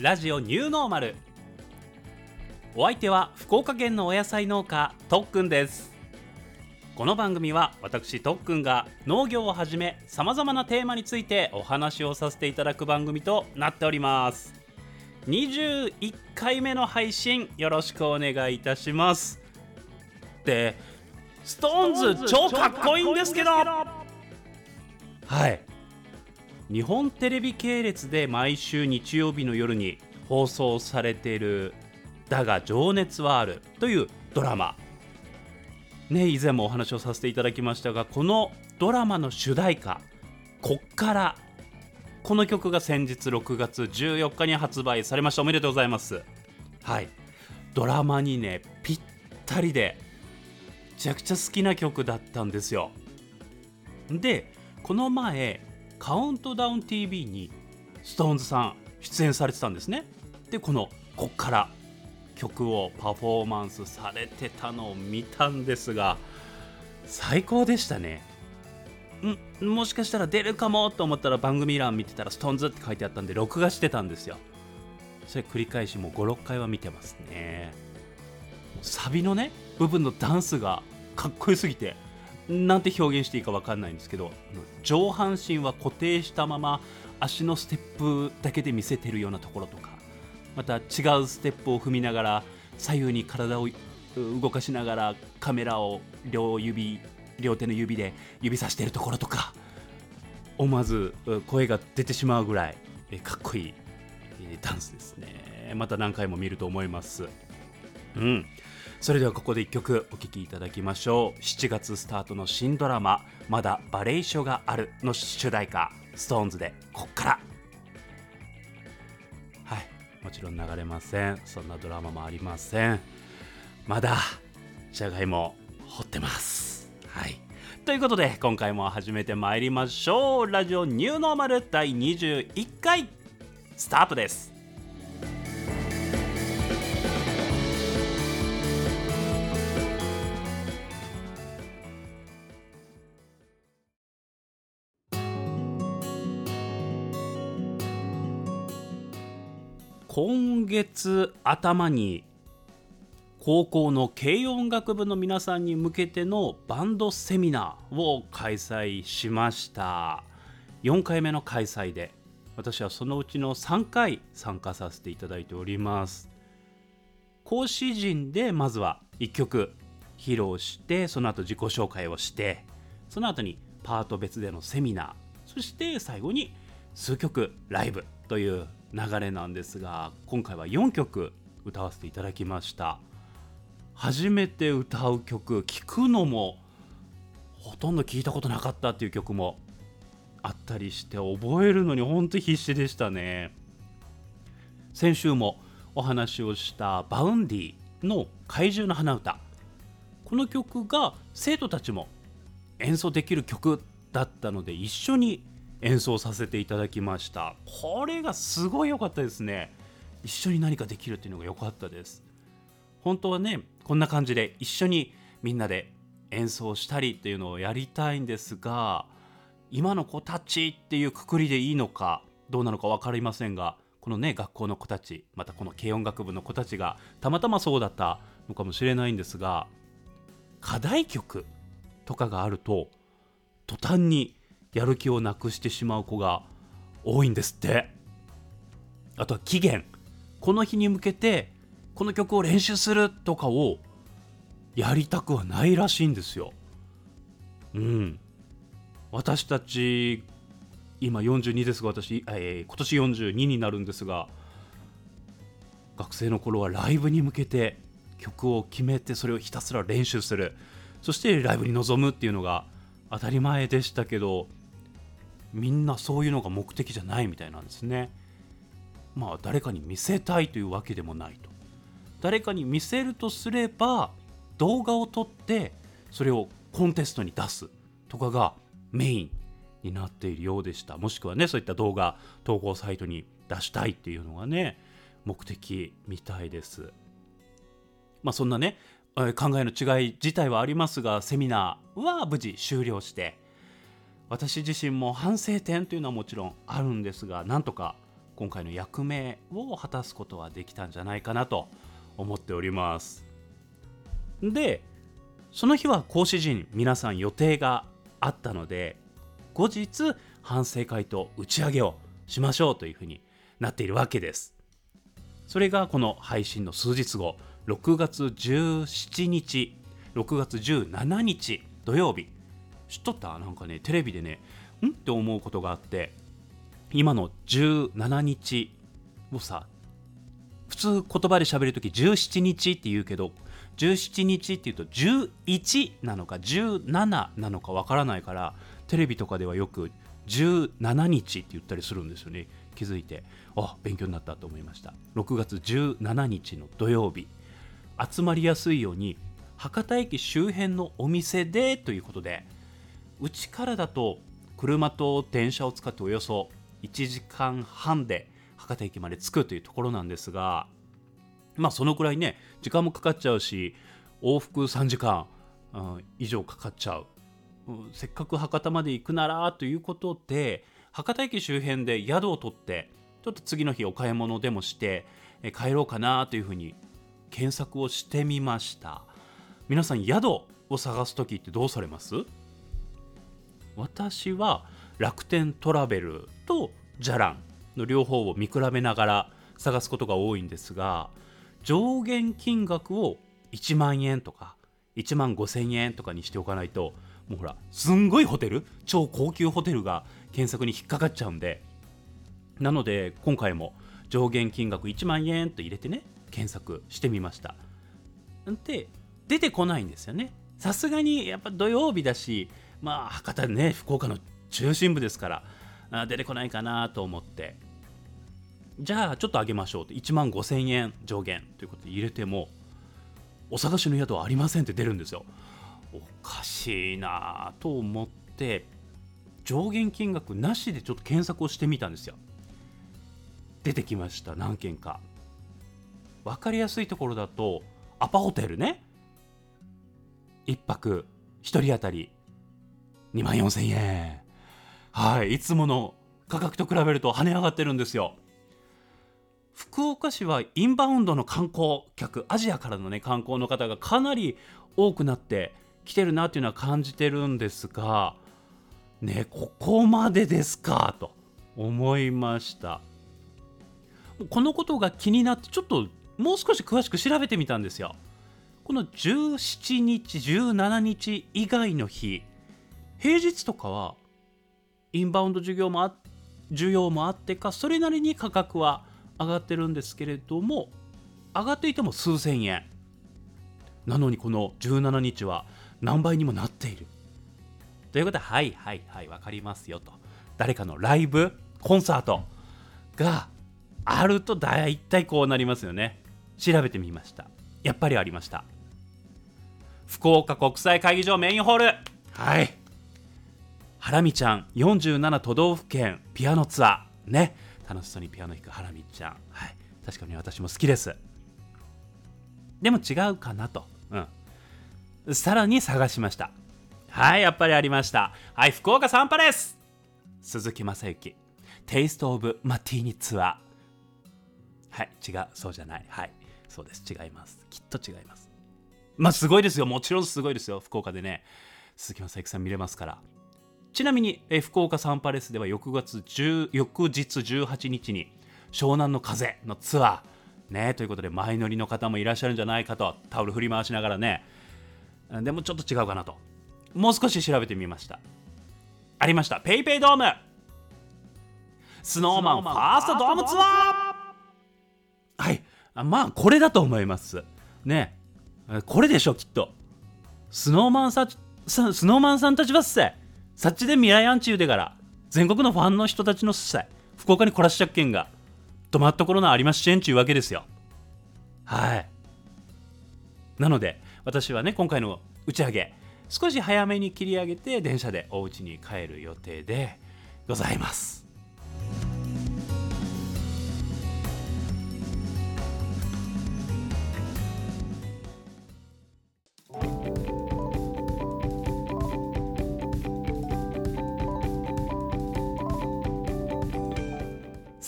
ラジオニューノーマル。お相手は福岡県のお野菜農家とっくんです。この番組は私とっくんが農業をはじめさまざまなテーマについてお話をさせていただく番組となっております。21回目の配信よろしくお願いいたします。でストーンズ超かっこいいんですけど。はい。日本テレビ系列で毎週日曜日の夜に放送されている「だが情熱はある」というドラマ。ね以前もお話をさせていただきましたがこのドラマの主題歌「こっから」この曲が先日6月14日に発売されました。おめでとうございます。はい。ドラマにねぴったりでめちゃくちゃ好きな曲だったんですよ。でこの前カウントダウン TV に SixTONES さん出演されてたんですね。でこの「こっから」曲をパフォーマンスされてたのを見たんですが最高でしたね。んもしかしたら出るかもと思ったら番組欄見てたら SixTONES って書いてあったんで録画してたんですよ。それ繰り返しもう56回は見てますね。サビのね部分のダンスがかっこよすぎてなんて表現していいか分かんないんですけど上半身は固定したまま足のステップだけで見せてるようなところとかまた違うステップを踏みながら左右に体を動かしながらカメラを両指両手の指で指さしてるところとか思わず声が出てしまうぐらいかっこいいダンスですね。また何回も見ると思います。うん。それではここで1曲お聴きいただきましょう。7月スタートの新ドラマ「まだバレエ書がある」の主題歌 SixTONES で「こっから」はいもちろん流れません。そんなドラマもありません。まだじゃがいも掘ってます。はい。ということで今回も始めてまいりましょう。ラジオニューノーマル第21回スタートです。今月頭に高校の軽音楽部の皆さんに向けてのバンドセミナーを開催しました。4回目の開催で私はそのうちの3回参加させていただいております。講師陣でまずは1曲披露してその後自己紹介をしてその後にパート別でのセミナーそして最後に数曲ライブという流れなんですが今回は4曲歌わせていただきました。初めて歌う曲聴くのもほとんど聞いたことなかったっていう曲もあったりして覚えるのに本当に必死でしたね。先週もお話をした Vaundy の怪獣の花唄。この曲が生徒たちも演奏できる曲だったので一緒に演奏させていただきました。これがすごい良かったですね。一緒に何かできるっていうのが良かったです。本当はねこんな感じで一緒にみんなで演奏したりっていうのをやりたいんですが今の子たちっていうくくりでいいのかどうなのか分かりませんがこのね学校の子たちまたこの軽音楽部の子たちがたまたまそうだったのかもしれないんですが課題曲とかがあると途端にやる気をなくしてしまう子が多いんですって。あとは期限。この日に向けてこの曲を練習するとかをやりたくはないらしいんですよ。うん。私たち今42ですが私、えー、今年42になるんですが学生の頃はライブに向けて曲を決めてそれをひたすら練習する。そしてライブに臨むっていうのが当たり前でしたけどみんなそういうのが目的じゃないみたいなんですね。まあ誰かに見せたいというわけでもないと。誰かに見せるとすれば動画を撮ってそれをコンテストに出すとかがメインになっているようでした。もしくはねそういった動画投稿サイトに出したいっていうのがね目的みたいです。まあそんなね考えの違い自体はありますがセミナーは無事終了して私自身も反省点というのはもちろんあるんですがなんとか今回の役目を果たすことはできたんじゃないかなと思っております。でその日は講師陣皆さん予定があったので後日反省会と打ち上げをしましょうというふうになっているわけです。それがこの配信の数日後6月17日6月17日土曜日知っとった？なんかねテレビでねん？って思うことがあって今の17日をさ普通言葉で喋るとき17日って言うけど17日っていうと11なのか17なのかわからないからテレビとかではよく17日って言ったりするんですよね。気づいてあ勉強になったと思いました。6月17日の土曜日。集まりやすいように博多駅周辺のお店でということでうちからだと車と電車を使っておよそ1時間半で博多駅まで着くというところなんですがまあそのくらいね時間もかかっちゃうし往復3時間、うん、以上かかっちゃう、うん、せっかく博多まで行くならということで博多駅周辺で宿を取ってちょっと次の日お買い物でもして帰ろうかなというふうに検索をしてみました。皆さん宿を探す時ってどうされます？私は楽天トラベルとじゃらんの両方を見比べながら探すことが多いんですが上限金額を1万円とか1万5千円とかにしておかないともうほらすんごいホテル超高級ホテルが検索に引っかかっちゃうんで。なので今回も上限金額1万円と入れてね検索してみました。で出てこないんですよね。さすがにやっぱ土曜日だしまあ博多ね福岡の中心部ですから出てこないかなと思って。じゃあちょっと上げましょうと。1万5000円上限ということで入れてもお探しの宿はありませんって出るんですよ。おかしいなと思って上限金額なしでちょっと検索をしてみたんですよ。出てきました何件か。分かりやすいところだとアパホテルね。1泊1人当たり2万4000円。はいいつもの価格と比べると跳ね上がってるんですよ。福岡市はインバウンドの観光客アジアからのね観光の方がかなり多くなってきてるなっていうのは感じてるんですがねここまでですかと思いました。このことが気になってちょっともう少し詳しく調べてみたんですよ。この17日17日以外の日平日とかはインバウンド需要もあ需要もあってかそれなりに価格は上がってるんですけれども上がっていても数千円。なのにこの17日は何倍にもなっている。ということではいはいはい分かりますよと。誰かのライブコンサートがあると大体こうなりますよね。調べてみました。やっぱりありました。福岡国際会議場メインホール。はい。ハラミちゃん47都道府県ピアノツアー。ね。楽しそうにピアノ弾くハラミちゃん。はい。確かに私も好きです。でも違うかなと。うん。さらに探しました。はいやっぱりありました。はい福岡サンパレス鈴木雅之。テイスト・オブ・マティーニツアー。はい違うそうじゃない。はいそうです。違います。きっと違います。まあすごいですよ。もちろんすごいですよ。福岡でね。鈴木雅之さん見れますから。ちなみに、え福岡サンパレスでは翌月10翌日18日に湘南の風のツアーねということで前乗りの方もいらっしゃるんじゃないかとタオル振り回しながらね。でもちょっと違うかなと。もう少し調べてみました。ありました。ペイペイドーム。スノーマンファーストドームツアー。はい。まあこれだと思います。ね。これでしょきっと。スノーマンさスノーマンさんたちはっせさっちで未来アンチ言うてから全国のファンの人たちのさ福岡に来らっしゃっけんが止まった頃のありますしえんちゅうわけですよ。はい。なので私はね今回の打ち上げ少し早めに切り上げて電車でお家に帰る予定でございます。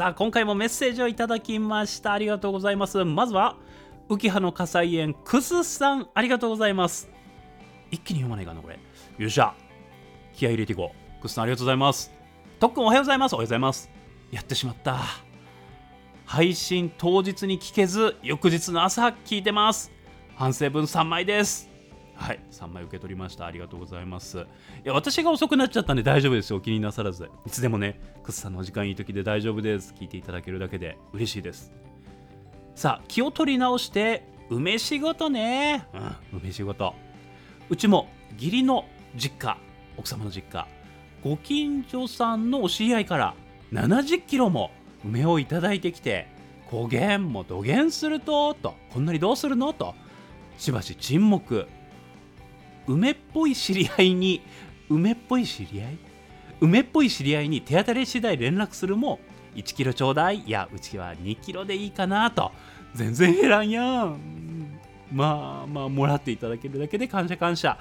さあ今回もメッセージをいただきました。ありがとうございます。まずは浮葉の火災園クスさんありがとうございます。一気に読まないかなこれ。よっしゃ。気合い入れていこう。クスさんありがとうございます。とっくんおはようございます。おはようございます。やってしまった。配信当日に聞けず翌日の朝聞いてます。反省分3枚です。はい。3枚受け取りました。ありがとうございます。いや私が遅くなっちゃったんで大丈夫ですよ。お気になさらずいつでもねクスさんのお時間いい時で大丈夫です。聞いていただけるだけで嬉しいです。さあ気を取り直して梅仕事ね。うん梅仕事。うちも義理の実家奥様の実家ご近所さんのお知り合いから70キロも梅をいただいてきて古言も土言するととこんなにどうするの？としばし沈黙。梅っぽい知り合いに梅っぽい知り合い？梅っぽい知り合いに手当たり次第連絡するも1キロちょうだいいやうちは2キロでいいかなと全然減らんやん。まあまあもらっていただけるだけで感謝感謝。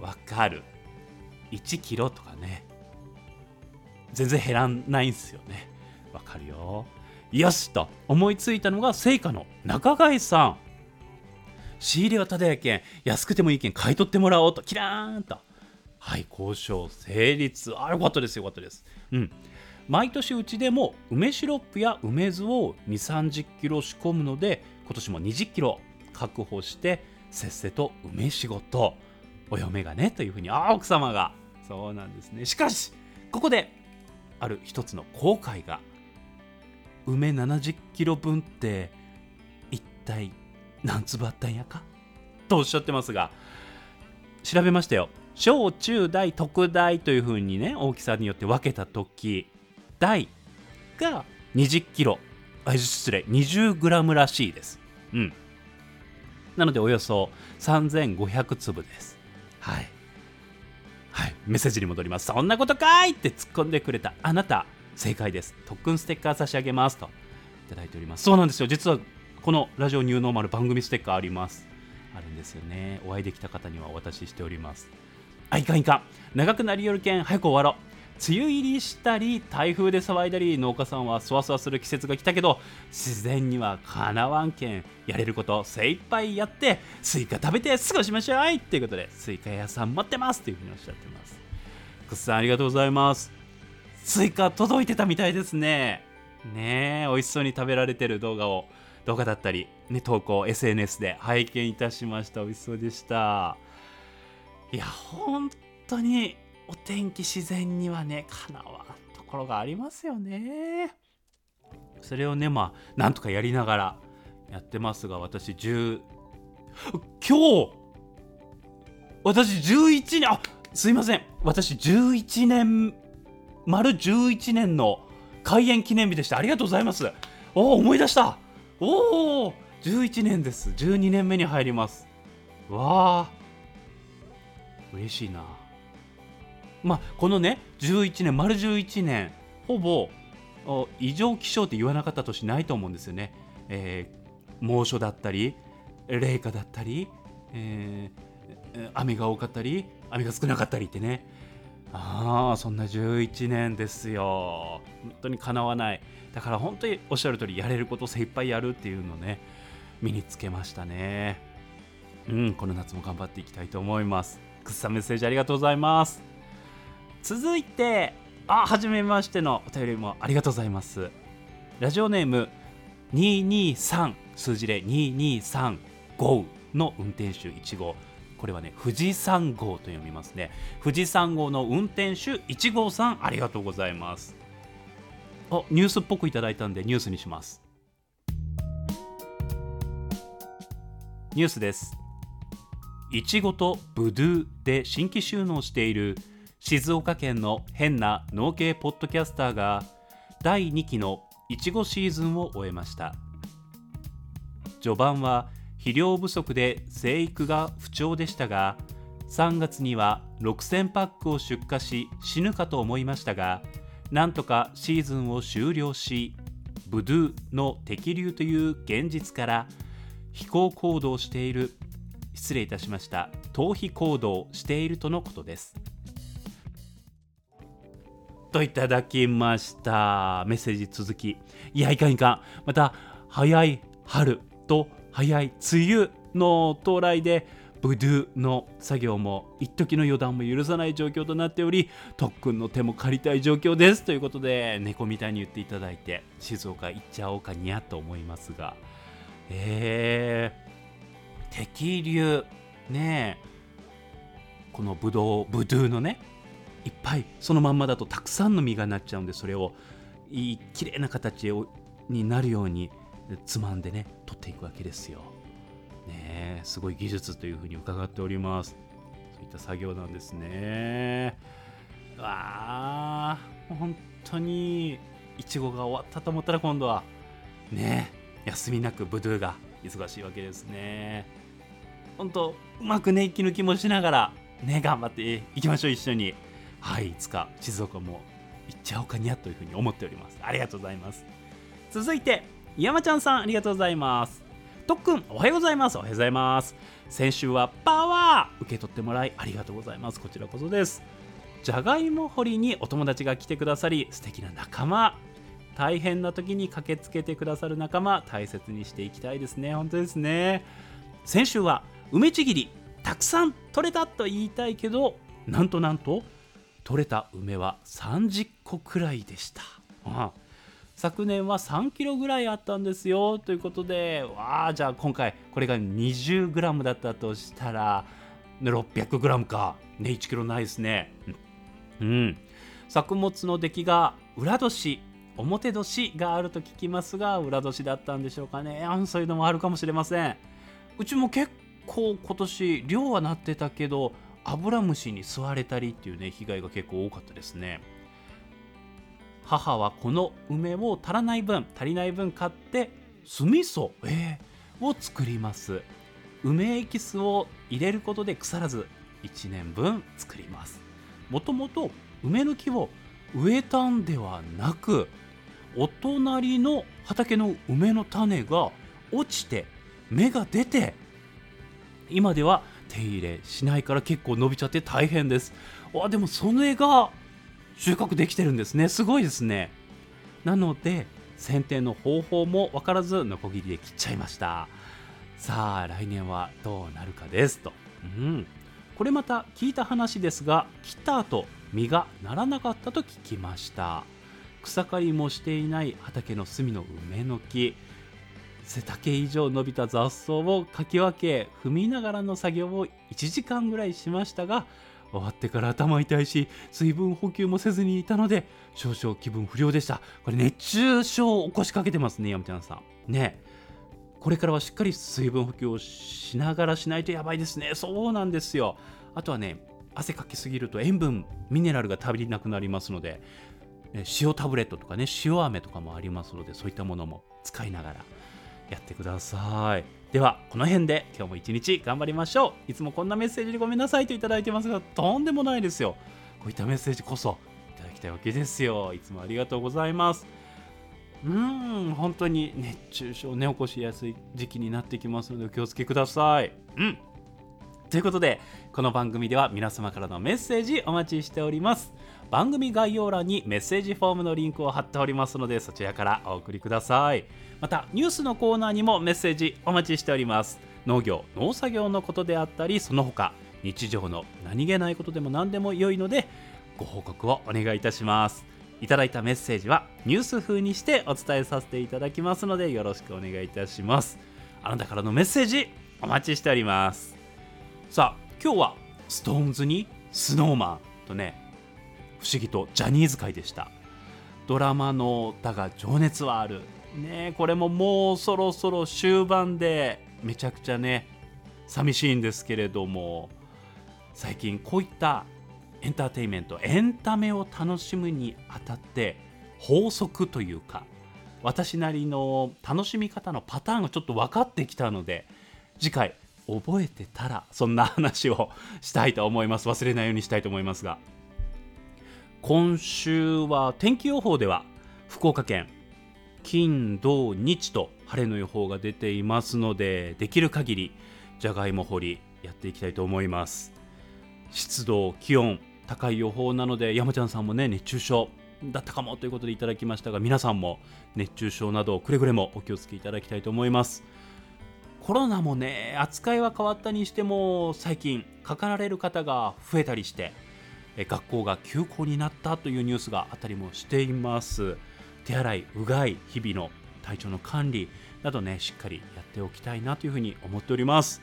わかる。1キロとかね。全然減らないんすよね。わかるよ。よしと思いついたのが聖火の中貝さん。仕入れはただやけん安くてもいいけん買い取ってもらおうと。キラーンと。はい交渉成立。あよかったですよかったです。うん。毎年うちでも梅シロップや梅酢を2 3 0キロ仕込むので今年も2 0キロ確保してせっせと梅仕事。お嫁がねというふうに。あ奥様が。そうなんですね。しかしここである一つの後悔が。梅70キロ分って一体何粒あったんやか？とおっしゃってますが調べましたよ。小中大特大というふうにね大きさによって分けた時大が20キロあ失礼20グラムらしいです。うん。なのでおよそ3500粒です。はい。はい。メッセージに戻ります。そんなことかいって突っ込んでくれたあなた正解です。特訓ステッカー差し上げますと。いただいております。そうなんですよ。実はこのラジオニューノーマル番組ステッカーあります。あるんですよね。お会いできた方にはお渡ししております。あいかんいかん。長くなりよるけん早く終わろう。梅雨入りしたり台風で騒いだり農家さんはそわそわする季節が来たけど自然にはかなわんけんやれること精一杯やってスイカ食べて過ごしましょう。っていうことでスイカ屋さん待ってますというふうにおっしゃってます。くっさんありがとうございます。スイカ届いてたみたいですね。ねえ美味しそうに食べられてる動画を。動画だったり、ね、投稿 SNS で拝見いたしました。美味しそうでした。いや本当にお天気自然にはねかなわんところがありますよね。それをねまあなんとかやりながらやってますが私10今日私11年あすいません。私11年丸11年の開園記念日でした。ありがとうございます。おお思い出した。おお11年です。12年目に入ります。わあ。嬉しいな。まあこのね11年丸11年ほぼ異常気象って言わなかった年ないと思うんですよね、えー、猛暑だったり冷夏だったり、えー、雨が多かったり雨が少なかったりってね。ああそんな11年ですよ。本当にかなわない。だから本当におっしゃる通りやれること精一杯やるっていうのね身につけましたね。うんこの夏も頑張っていきたいと思います。くっさメッセージありがとうございます。続いてあはじめましてのお便りもありがとうございます。ラジオネーム223数字で2235の運転手1号。これはね富士山号と読みますね。富士山号の運転手1号さんありがとうございます。あニュースっぽくいただいたんでニュースにします。ニュースです。いちごとブドゥで新規収納している静岡県の変な農系ポッドキャスターが第2期のいちごシーズンを終えました。序盤は肥料不足で生育が不調でしたが3月には6000パックを出荷し死ぬかと思いましたがなんとかシーズンを終了しブドゥの適流という現実から飛行行動している失礼いたしました逃避行動しているとのことです。といただきました。メッセージ続き。いやいかんいかん。また早い春と早い梅雨の到来でブドゥの作業も一時の予断も許さない状況となっており特訓の手も借りたい状況です。ということで猫みたいに言っていただいて静岡行っちゃおうかにゃと思いますが。えー、適流ねえこのブドウブドゥのねいっぱいそのまんまだとたくさんの実がなっちゃうんでそれをいい綺麗な形になるようにつまんでね取っていくわけですよ。ねすごい技術というふうに伺っております。そういった作業なんですね。わあ本当にいちごが終わったと思ったら今度はね休みなくブドゥが忙しいわけですね。本当うまくね息抜きもしながらね頑張っていきましょう一緒に。はいいつか静岡も行っちゃおうかにゃというふうに思っておりますありがとうございます続いて山ちゃんさんありがとうございます。とっくんおはようございます。おはようございます。先週はパワー受け取ってもらいありがとうございます。こちらこそです。じゃがいも掘りにお友達が来てくださり素敵な仲間。大変な時に駆けつけてくださる仲間大切にしていきたいですね。本当ですね。先週は梅ちぎりたくさん取れたと言いたいけどなんとなんと取れた梅は30個くらいでした、ああ。昨年は3キロぐらいあったんですよ。ということでわあじゃあ今回これが 20g だったとしたら 600g か。ね1キロないですね。うん。作物の出来が裏年表年があると聞きますが裏年だったんでしょうかね。そういうのもあるかもしれません。うちも結構今年量はなってたけどアブラムシに吸われたりっていうね被害が結構多かったですね。母はこの梅を足らない分足りない分買って酢味噌、えー、を作ります。梅エキスを入れることで腐らず1年分作ります。もともと梅の木を植えたんではなくお隣の畑の梅の種が落ちて芽が出て今では手入れしないから結構伸びちゃって大変です。あでもそれが収穫できてるんですね。すごいですね。なので剪定の方法も分からずノコギリで切っちゃいました。さあ来年はどうなるかですと。うん。これまた聞いた話ですが切った後実がならなかったと聞きました。草刈りもしていない畑の隅の梅の木。背丈以上伸びた雑草をかき分け踏みながらの作業を1時間ぐらいしましたが終わってから頭痛いし水分補給もせずにいたので少々気分不良でした。これ熱中症を起こしかけてますね山ちゃんさん。ね。これからはしっかり水分補給をしながらしないとやばいですね。そうなんですよ。あとはね汗かきすぎると塩分ミネラルが足りなくなりますので塩タブレットとかね塩飴とかもありますのでそういったものも使いながらやってください。ではこの辺で今日も一日頑張りましょう。いつもこんなメッセージにごめんなさいと頂いてますがとんでもないですよ。こういったメッセージこそいただきたいわけですよ。いつもありがとうございます。うーん本当に熱中症ね起こしやすい時期になってきますのでお気をつけください。うん。ということでこの番組では皆様からのメッセージお待ちしております。番組概要欄にメッセージフォームのリンクを貼っておりますのでそちらからお送りください。またニュースのコーナーにもメッセージお待ちしております。農業農作業のことであったりその他日常の何気ないことでも何でも良いのでご報告をお願いいたします。いただいたメッセージはニュース風にしてお伝えさせていただきますのでよろしくお願いいたします。あなたからのメッセージお待ちしております。さあ今日は SixTONES に SnowMan とね不思議とジャニーズ界でした。ドラマの「だが情熱はある」ねこれももうそろそろ終盤でめちゃくちゃね寂しいんですけれども最近こういったエンターテインメントエンタメを楽しむにあたって法則というか私なりの楽しみ方のパターンがちょっと分かってきたので次回覚えてたらそんな話をしたいと思います。忘れないようにしたいと思いますが。今週は天気予報では福岡県金土日と晴れの予報が出ていますのでできる限りじゃがいも掘りやっていきたいと思います。湿度気温高い予報なので山ちゃんさんもね熱中症だったかもということでいただきましたが皆さんも熱中症などくれぐれもお気をつけいただきたいと思います。コロナもね扱いは変わったにしても最近かかられる方が増えたりして学校が休校になったというニュースがあったりもしています。手洗いうがい日々の体調の管理などねしっかりやっておきたいなというふうに思っております。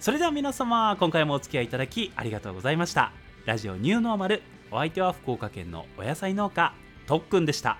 それでは皆様今回もお付き合いいただきありがとうございました。ラジオニューノーマルお相手は福岡県のお野菜農家とっくんでした。